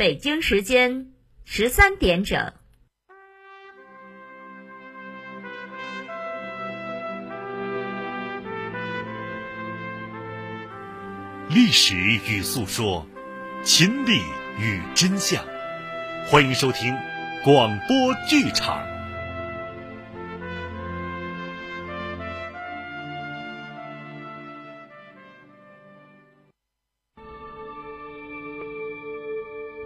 北京时间十三点整。历史与诉说，秦理与真相。欢迎收听广播剧场。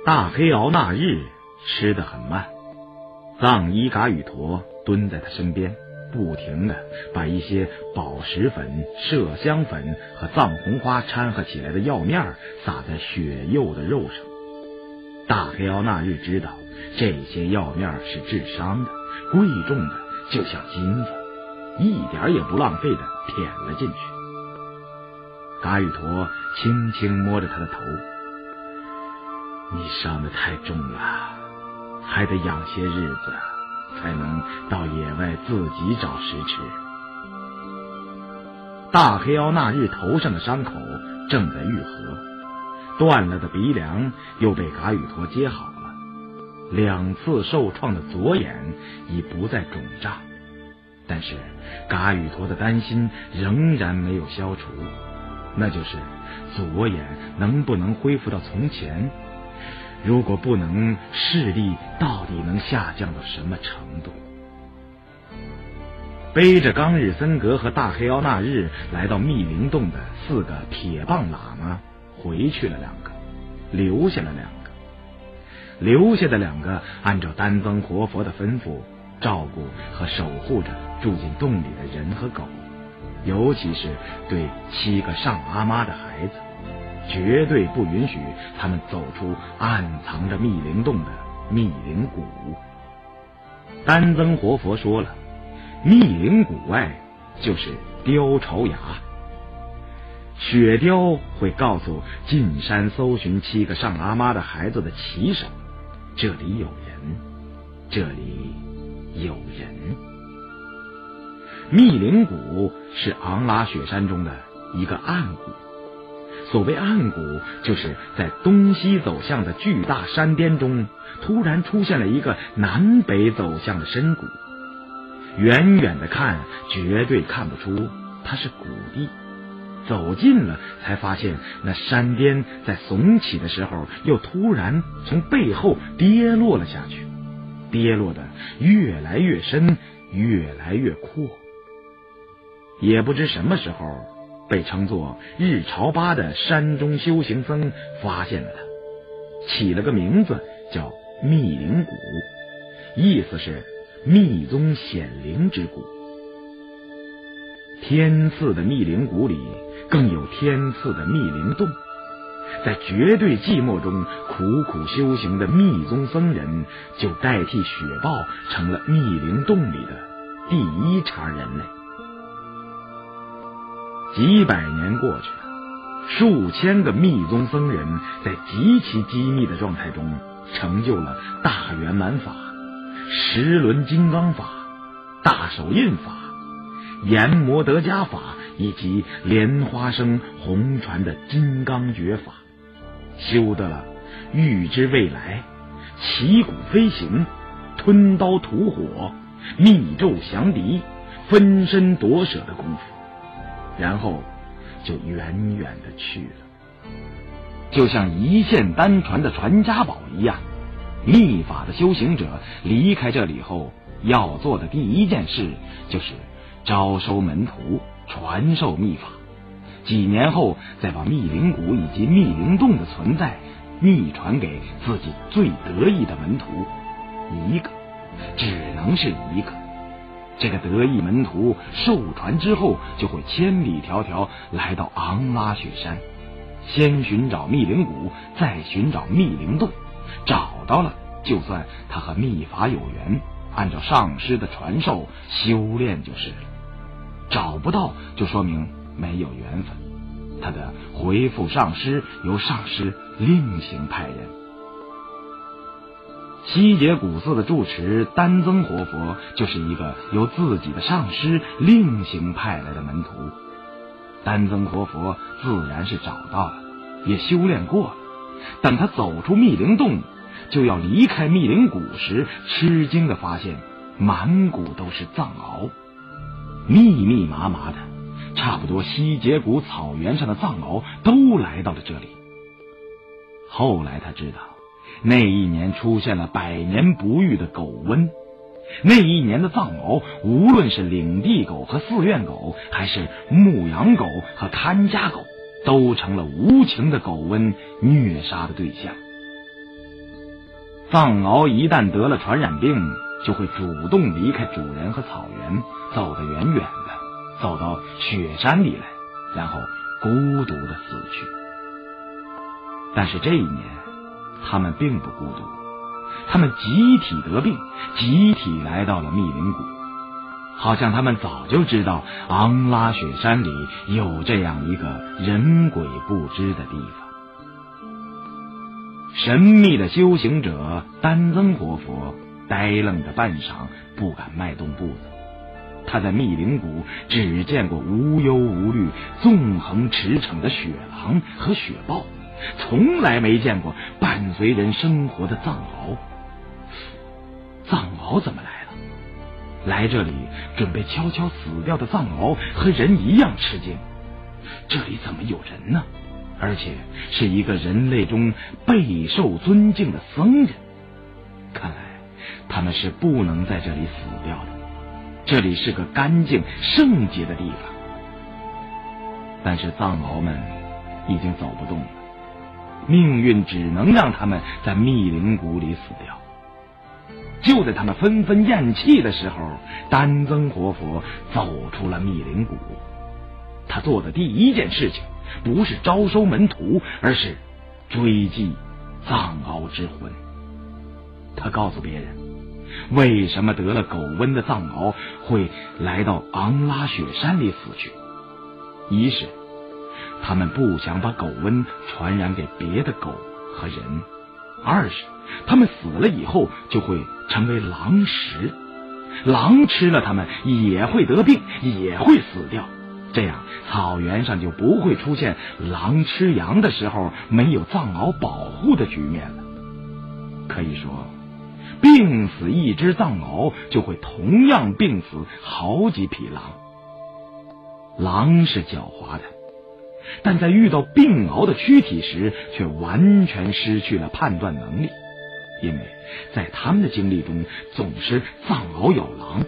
大黑鳌那日吃得很慢，藏医嘎与陀蹲在他身边，不停的把一些宝石粉、麝香粉和藏红花掺和起来的药面撒在血幼的肉上。大黑鳌那日知道这些药面是治伤的，贵重的就像金子，一点也不浪费的舔了进去。嘎与陀轻轻摸着他的头。你伤的太重了，还得养些日子，才能到野外自己找食吃。大黑妖那日头上的伤口正在愈合，断了的鼻梁又被嘎雨陀接好了，两次受创的左眼已不再肿胀，但是嘎雨陀的担心仍然没有消除，那就是左眼能不能恢复到从前。如果不能，视力到底能下降到什么程度？背着冈日森格和大黑鳌那日来到密林洞的四个铁棒喇嘛回去了两个，留下了两个。留下的两个按照丹增活佛的吩咐，照顾和守护着住进洞里的人和狗，尤其是对七个上阿妈的孩子。绝对不允许他们走出暗藏着密灵洞的密灵谷。丹增活佛说了，密灵谷外就是雕巢崖。雪雕会告诉进山搜寻七个上阿妈的孩子的骑手，这里有人，这里有人。密林谷是昂拉雪山中的一个暗谷。所谓暗谷，就是在东西走向的巨大山巅中，突然出现了一个南北走向的深谷。远远的看，绝对看不出它是谷地；走近了，才发现那山巅在耸起的时候，又突然从背后跌落了下去，跌落的越来越深，越来越阔。也不知什么时候。被称作日朝八的山中修行僧发现了他，起了个名字叫密灵谷，意思是密宗显灵之谷。天赐的密灵谷里，更有天赐的密灵洞。在绝对寂寞中苦苦修行的密宗僧人，就代替雪豹，成了密灵洞里的第一茬人类。几百年过去了，数千个密宗僧人在极其机密的状态中，成就了大圆满法、十轮金刚法、大手印法、阎摩德伽法以及莲花生红传的金刚诀法，修得了预知未来、旗鼓飞行、吞刀吐火、密咒降敌、分身夺舍的功夫。然后就远远的去了，就像一线单传的传家宝一样。秘法的修行者离开这里后，要做的第一件事就是招收门徒，传授秘法。几年后，再把密灵谷以及密灵洞的存在秘传给自己最得意的门徒，一个，只能是一个。这个得意门徒受传之后，就会千里迢迢来到昂拉雪山，先寻找密灵谷，再寻找密灵洞。找到了，就算他和秘法有缘，按照上师的传授修炼就是了；找不到，就说明没有缘分，他的回复上师由上师另行派人。西结古寺的住持丹增活佛就是一个由自己的上师另行派来的门徒。丹增活佛自然是找到了，也修炼过了，等他走出密林洞，就要离开密林谷时，吃惊的发现满谷都是藏獒，密密麻麻的，差不多西结谷草原上的藏獒都来到了这里。后来他知道，那一年出现了百年不遇的狗瘟。那一年的藏獒，无论是领地狗和寺院狗，还是牧羊狗和看家狗，都成了无情的狗瘟虐杀的对象。藏獒一旦得了传染病，就会主动离开主人和草原，走得远远的，走到雪山里来，然后孤独的死去。但是这一年，他们并不孤独。他们集体得病，集体来到了密林谷，好像他们早就知道昂拉雪山里有这样一个人鬼不知的地方。神秘的修行者丹增活佛呆愣的半晌，不敢迈动步子。他在密林谷只见过无忧无虑、纵横驰骋的雪狼和雪豹，从来没见过伴随人生活的藏獒。藏獒怎么来了？来这里准备悄悄死掉的藏獒和人一样吃惊。这里怎么有人呢？而且是一个人类中备受尊敬的僧人。看来他们是不能在这里死掉的。这里是个干净圣洁的地方。但是藏獒们已经走不动了，命运只能让他们在密林谷里死掉。就在他们纷纷咽气的时候，丹增活佛走出了密林谷。他做的第一件事情不是招收门徒，而是追击藏獒之魂。他告诉别人，为什么得了狗瘟的藏獒会来到昂拉雪山里死去。一是他们不想把狗瘟传染给别的狗和人；二是。他们死了以后就会成为狼食，狼吃了他们也会得病，也会死掉。这样草原上就不会出现狼吃羊的时候没有藏獒保护的局面了。可以说，病死一只藏獒，就会同样病死好几匹狼。狼是狡猾的，但在遇到病獒的躯体时，却完全失去了判断能力。因为在他们的经历中，总是藏獒咬狼，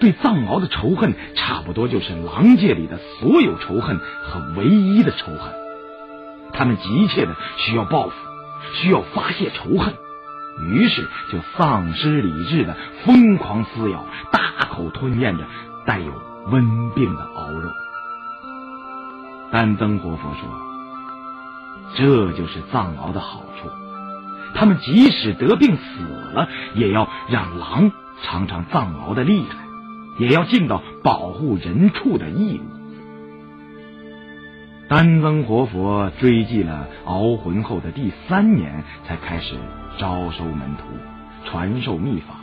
对藏獒的仇恨差不多就是狼界里的所有仇恨和唯一的仇恨。他们急切的需要报复，需要发泄仇恨，于是就丧失理智的疯狂撕咬，大口吞咽着带有瘟病的獒肉。丹增活佛说：“这就是藏獒的好处。”他们即使得病死了，也要让狼尝尝藏獒的厉害，也要尽到保护人畜的义务。丹增活佛追记了獒魂后的第三年，才开始招收门徒，传授秘法。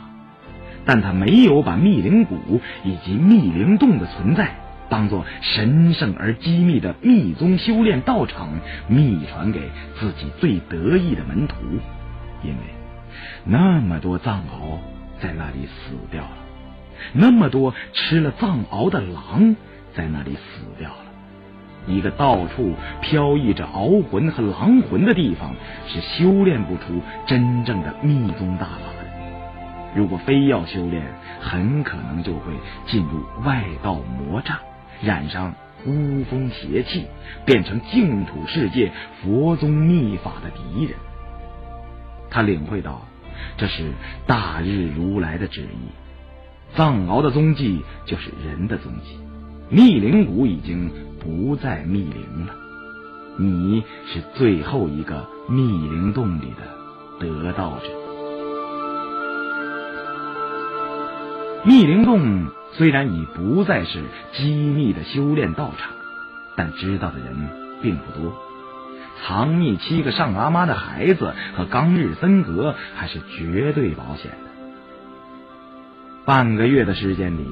但他没有把密灵谷以及密灵洞的存在当做神圣而机密的密宗修炼道场秘传给自己最得意的门徒。因为那么多藏獒在那里死掉了，那么多吃了藏獒的狼在那里死掉了。一个到处飘逸着獒魂和狼魂的地方，是修炼不出真正的密宗大法的。如果非要修炼，很可能就会进入外道魔障，染上巫风邪气，变成净土世界佛宗秘法的敌人。他领会到，这是大日如来的旨意。藏獒的踪迹就是人的踪迹，密林谷已经不再密林了。你是最后一个密林洞里的得道者。密林洞虽然已不再是机密的修炼道场，但知道的人并不多。藏匿七个上阿妈的孩子和刚日森格还是绝对保险的。半个月的时间里，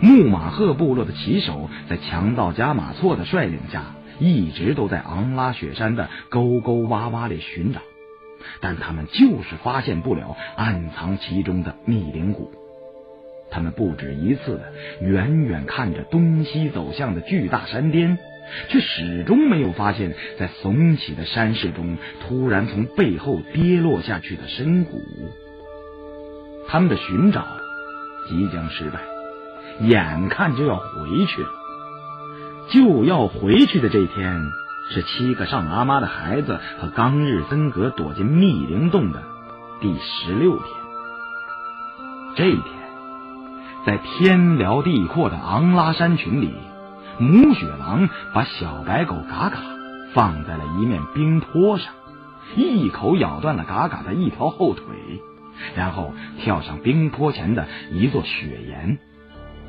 木马赫部落的骑手在强盗加马措的率领下，一直都在昂拉雪山的沟沟洼洼里寻找，但他们就是发现不了暗藏其中的密林谷。他们不止一次的远远看着东西走向的巨大山巅，却始终没有发现，在耸起的山势中突然从背后跌落下去的深谷。他们的寻找即将失败，眼看就要回去了。就要回去的这天，是七个上阿妈的孩子和冈日森格躲进密林洞的第十六天。这一天，在天辽地阔的昂拉山群里，母雪狼把小白狗嘎嘎放在了一面冰坡上，一口咬断了嘎嘎的一条后腿，然后跳上冰坡前的一座雪岩。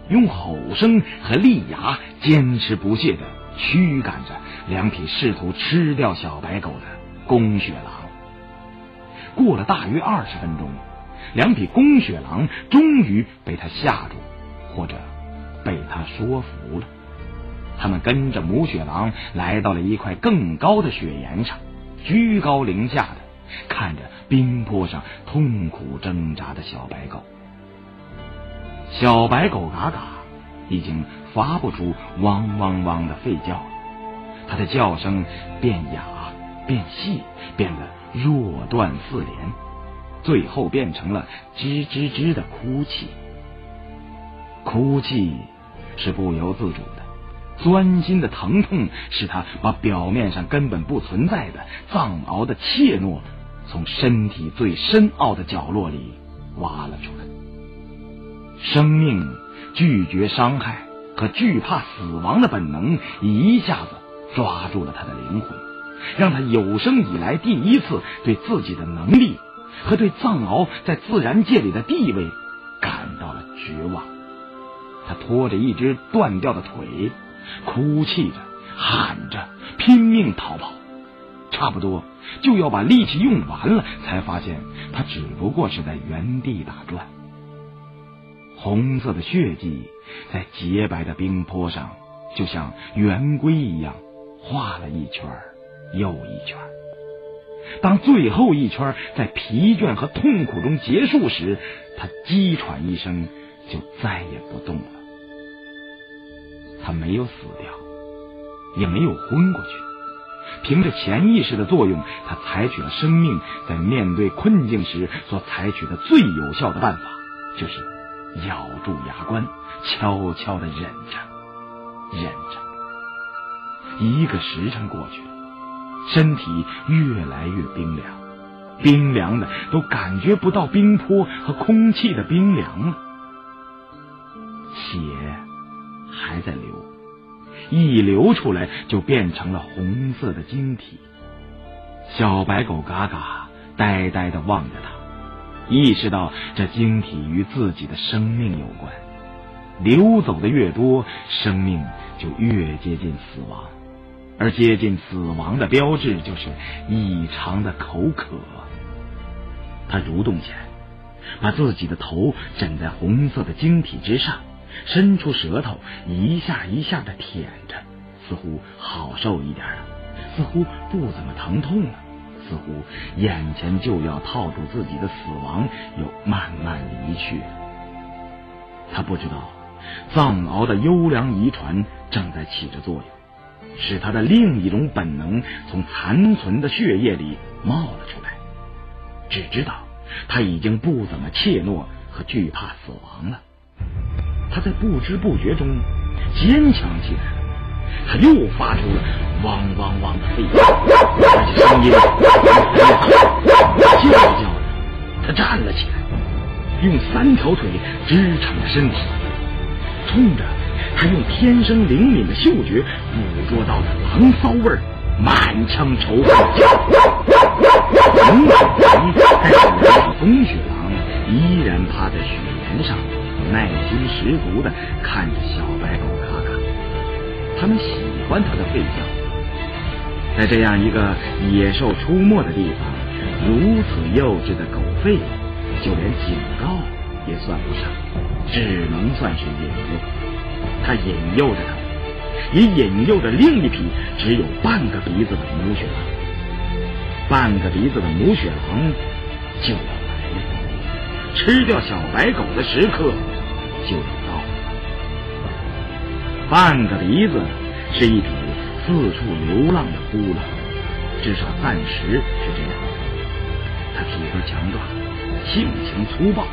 用吼声和利牙坚持不懈的驱赶着两匹试图吃掉小白狗的公雪狼。过了大约二十分钟，两匹公雪狼终于被他吓住，或者被他说服了。他们跟着母雪狼来到了一块更高的雪岩上，居高临下的看着冰坡上痛苦挣扎的小白狗。小白狗嘎嘎已经发不出汪汪汪的吠叫了，它的叫声变哑、变细，变得弱断似连，最后变成了吱吱吱的哭泣。哭泣是不由自主的，钻心的疼痛使他把表面上根本不存在的藏獒的怯懦，从身体最深奥的角落里挖了出来。生命拒绝伤害和惧怕死亡的本能一下子抓住了他的灵魂，让他有生以来第一次对自己的能力和对藏獒在自然界里的地位感到了绝望。他拖着一只断掉的腿，哭泣着、喊着，拼命逃跑，差不多就要把力气用完了，才发现他只不过是在原地打转。红色的血迹在洁白的冰坡上，就像圆规一样画了一圈又一圈。当最后一圈在疲倦和痛苦中结束时，他激喘一声，就再也不动了。他没有死掉，也没有昏过去。凭着潜意识的作用，他采取了生命在面对困境时所采取的最有效的办法，就是。咬住牙关，悄悄的忍着，忍着。一个时辰过去了，身体越来越冰凉，冰凉的都感觉不到冰坡和空气的冰凉了。血还在流，一流出来就变成了红色的晶体。小白狗嘎嘎呆呆的望着他。意识到这晶体与自己的生命有关，流走的越多，生命就越接近死亡，而接近死亡的标志就是异常的口渴。他蠕动起来，把自己的头枕在红色的晶体之上，伸出舌头一下一下的舔着，似乎好受一点了，似乎不怎么疼痛了。似乎眼前就要套住自己的死亡又慢慢离去了。他不知道，藏獒的优良遗传正在起着作用，使他的另一种本能从残存的血液里冒了出来。只知道他已经不怎么怯懦和惧怕死亡了。他在不知不觉中坚强起来了。他又发出了汪汪汪的吠叫，而且声音，叫叫着，他站了起来，用三条腿支撑着身体，冲着他用天生灵敏的嗅觉捕捉到的狼骚味儿，满腔仇恨母雪狼带着两匹公雪狼依然趴在雪原上，耐心十足的看着小白狗。他们喜欢他的吠叫，在这样一个野兽出没的地方，如此幼稚的狗吠，就连警告也算不上，只能算是引诱。他引诱着他，也引诱着另一匹只有半个鼻子的母雪狼。半个鼻子的母雪狼就要来了，吃掉小白狗的时刻就要到了。半个鼻子是一匹四处流浪的孤狼，至少暂时是这样的。他体格强壮，性情粗暴，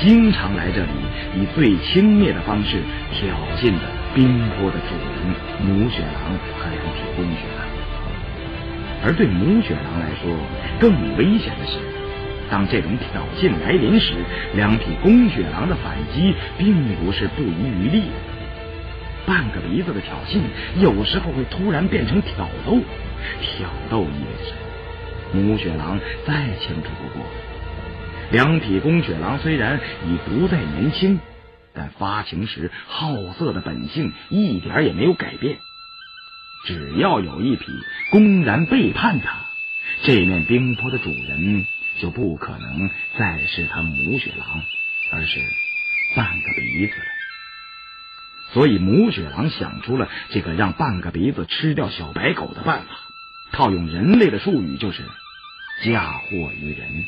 经常来这里以最轻蔑的方式挑衅着冰坡的主人母雪狼和两匹公雪狼。而对母雪狼来说，更危险的是，当这种挑衅来临时，两匹公雪狼的反击并不是不遗余力的。半个鼻子的挑衅有时候会突然变成挑逗，挑逗意味着？母雪狼再清楚不过，两匹公雪狼虽然已不再年轻，但发情时好色的本性一点也没有改变。只要有一匹公然背叛他，这面冰坡的主人就不可能再是他母雪狼，而是半个鼻子了。所以母雪狼想出了这个让半个鼻子吃掉小白狗的办法。套用人类的术语，就是嫁祸于人。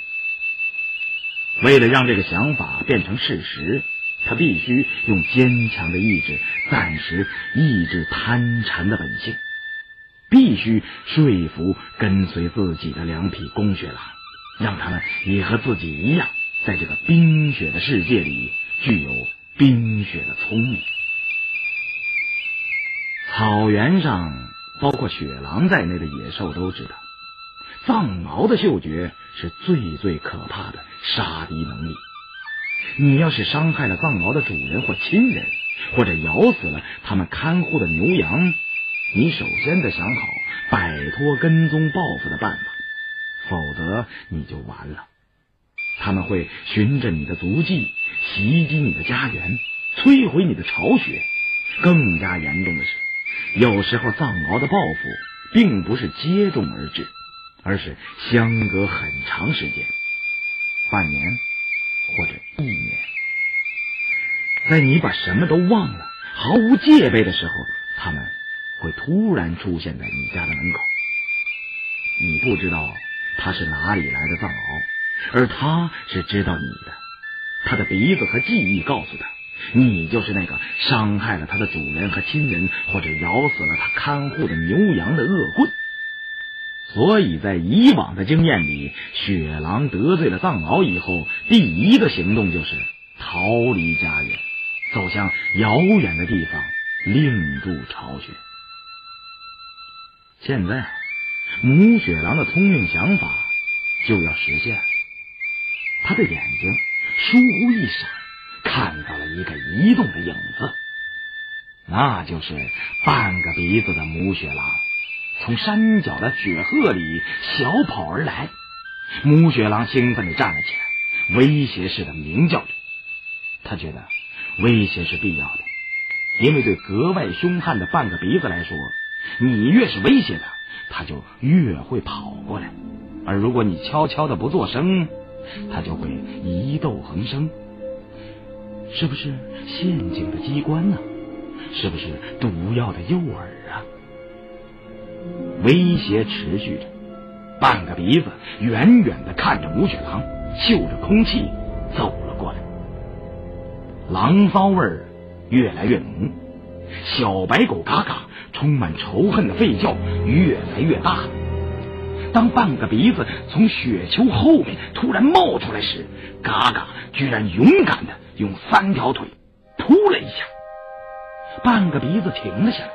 为了让这个想法变成事实，他必须用坚强的意志暂时抑制贪馋的本性，必须说服跟随自己的两匹公雪狼，让他们也和自己一样，在这个冰雪的世界里具有冰雪的聪明。草原上。包括雪狼在内的野兽都知道，藏獒的嗅觉是最最可怕的杀敌能力。你要是伤害了藏獒的主人或亲人，或者咬死了他们看护的牛羊，你首先得想好摆脱跟踪报复的办法，否则你就完了。他们会循着你的足迹袭击你的家园，摧毁你的巢穴。更加严重的是。有时候，藏獒的报复并不是接踵而至，而是相隔很长时间，半年或者一年。在你把什么都忘了、毫无戒备的时候，他们会突然出现在你家的门口。你不知道他是哪里来的藏獒，而他是知道你的。他的鼻子和记忆告诉他。你就是那个伤害了他的主人和亲人，或者咬死了他看护的牛羊的恶棍。所以在以往的经验里，雪狼得罪了藏獒以后，第一个行动就是逃离家园，走向遥远的地方，另筑巢穴。现在，母雪狼的聪明想法就要实现了，他的眼睛疏忽一闪。看到了一个移动的影子，那就是半个鼻子的母雪狼，从山脚的雪鹤里小跑而来。母雪狼兴奋地站了起来，威胁似的鸣叫着。他觉得威胁是必要的，因为对格外凶悍的半个鼻子来说，你越是威胁他，他就越会跑过来；而如果你悄悄的不作声，他就会疑窦横生。是不是陷阱的机关呢？是不是毒药的诱饵啊？威胁持续着，半个鼻子远远的看着母雪狼，嗅着空气走了过来。狼骚味儿越来越浓，小白狗嘎嘎充满仇恨的吠叫越来越大。当半个鼻子从雪丘后面突然冒出来时，嘎嘎居然勇敢的。用三条腿扑了一下，半个鼻子停了下来。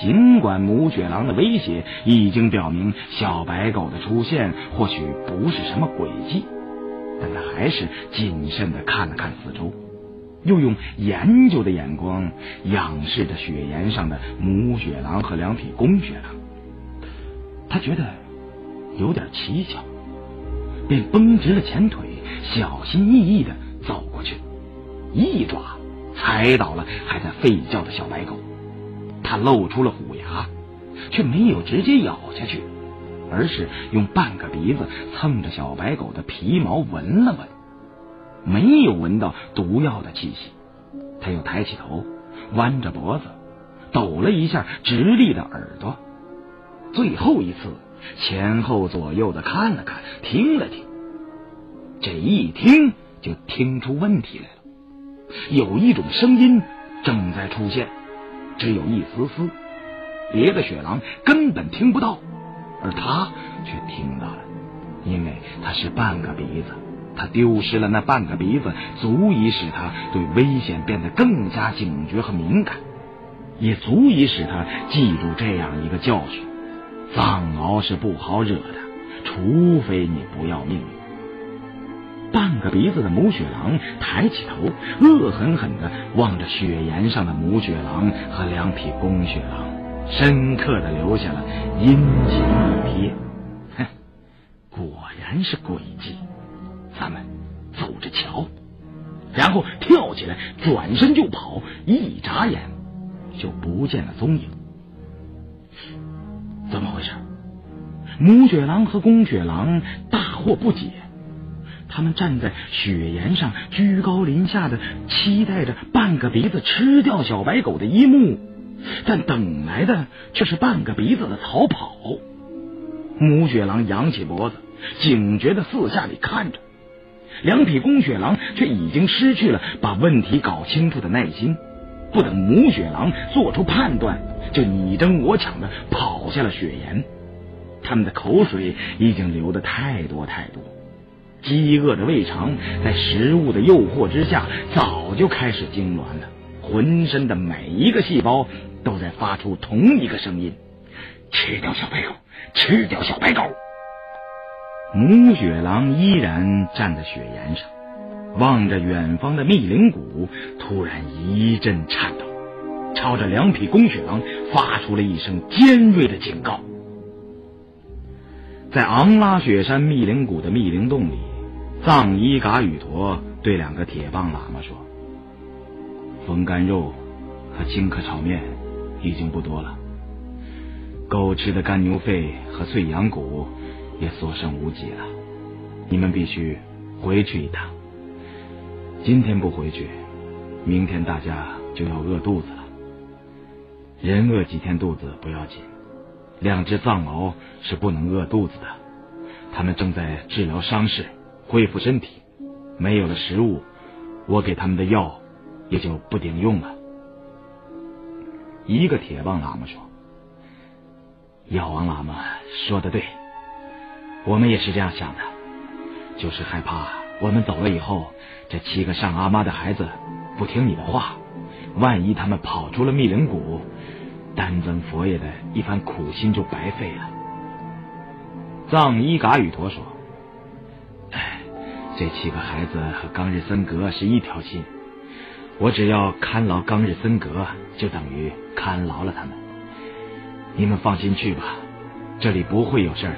尽管母雪狼的威胁已经表明小白狗的出现或许不是什么诡计，但他还是谨慎的看了看四周，又用研究的眼光仰视着雪岩上的母雪狼和两匹公雪狼。他觉得有点蹊跷，便绷直了前腿，小心翼翼的。走过去，一爪踩倒了还在吠叫的小白狗，他露出了虎牙，却没有直接咬下去，而是用半个鼻子蹭着小白狗的皮毛闻了闻，没有闻到毒药的气息。他又抬起头，弯着脖子，抖了一下直立的耳朵，最后一次前后左右的看了看，听了听。这一听就听出问题来了，有一种声音正在出现，只有一丝丝，别的雪狼根本听不到，而他却听到了，因为他是半个鼻子，他丢失了那半个鼻子，足以使他对危险变得更加警觉和敏感，也足以使他记住这样一个教训：藏獒是不好惹的，除非你不要命。半个鼻子的母雪狼抬起头，恶狠狠的望着雪岩上的母雪狼和两匹公雪狼，深刻的留下了阴晴一瞥。哼，果然是诡计，咱们走着瞧。然后跳起来，转身就跑，一眨眼就不见了踪影。怎么回事？母雪狼和公雪狼大惑不解。他们站在雪岩上，居高临下的期待着半个鼻子吃掉小白狗的一幕，但等来的却是半个鼻子的逃跑。母雪狼扬起脖子，警觉的四下里看着，两匹公雪狼却已经失去了把问题搞清楚的耐心。不等母雪狼做出判断，就你争我抢的跑下了雪岩。他们的口水已经流的太多太多。饥饿的胃肠在食物的诱惑之下，早就开始痉挛了。浑身的每一个细胞都在发出同一个声音：“吃掉小白狗，吃掉小白狗。”母雪狼依然站在雪岩上，望着远方的密林谷，突然一阵颤抖，朝着两匹公雪狼发出了一声尖锐的警告。在昂拉雪山密林谷的密林洞里。藏伊嘎语陀对两个铁棒喇嘛说：“风干肉和青稞炒面已经不多了，狗吃的干牛肺和碎羊骨也所剩无几了。你们必须回去一趟。今天不回去，明天大家就要饿肚子了。人饿几天肚子不要紧，两只藏獒是不能饿肚子的，他们正在治疗伤势。”恢复身体，没有了食物，我给他们的药也就不顶用了。一个铁棒喇嘛说：“药王喇嘛说的对，我们也是这样想的，就是害怕我们走了以后，这七个上阿妈的孩子不听你的话，万一他们跑出了密林谷，丹增佛爷的一番苦心就白费了。”藏伊嘎语陀说。这七个孩子和冈日森格是一条心，我只要看牢冈日森格，就等于看牢了他们。你们放心去吧，这里不会有事的。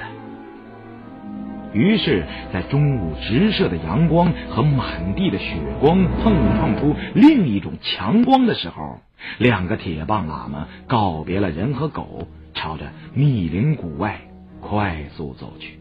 于是，在中午直射的阳光和满地的雪光碰撞出另一种强光的时候，两个铁棒喇嘛告别了人和狗，朝着密林谷外快速走去。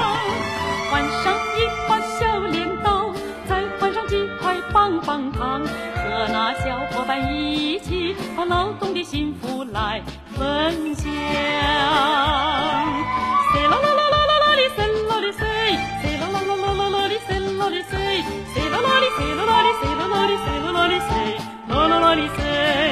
在一起，把劳动的幸福来分享。啦啦啦啦啦啦啦，啦啦啦啦啦啦啦，啦啦啦啦啦啦啦啦，啦啦啦。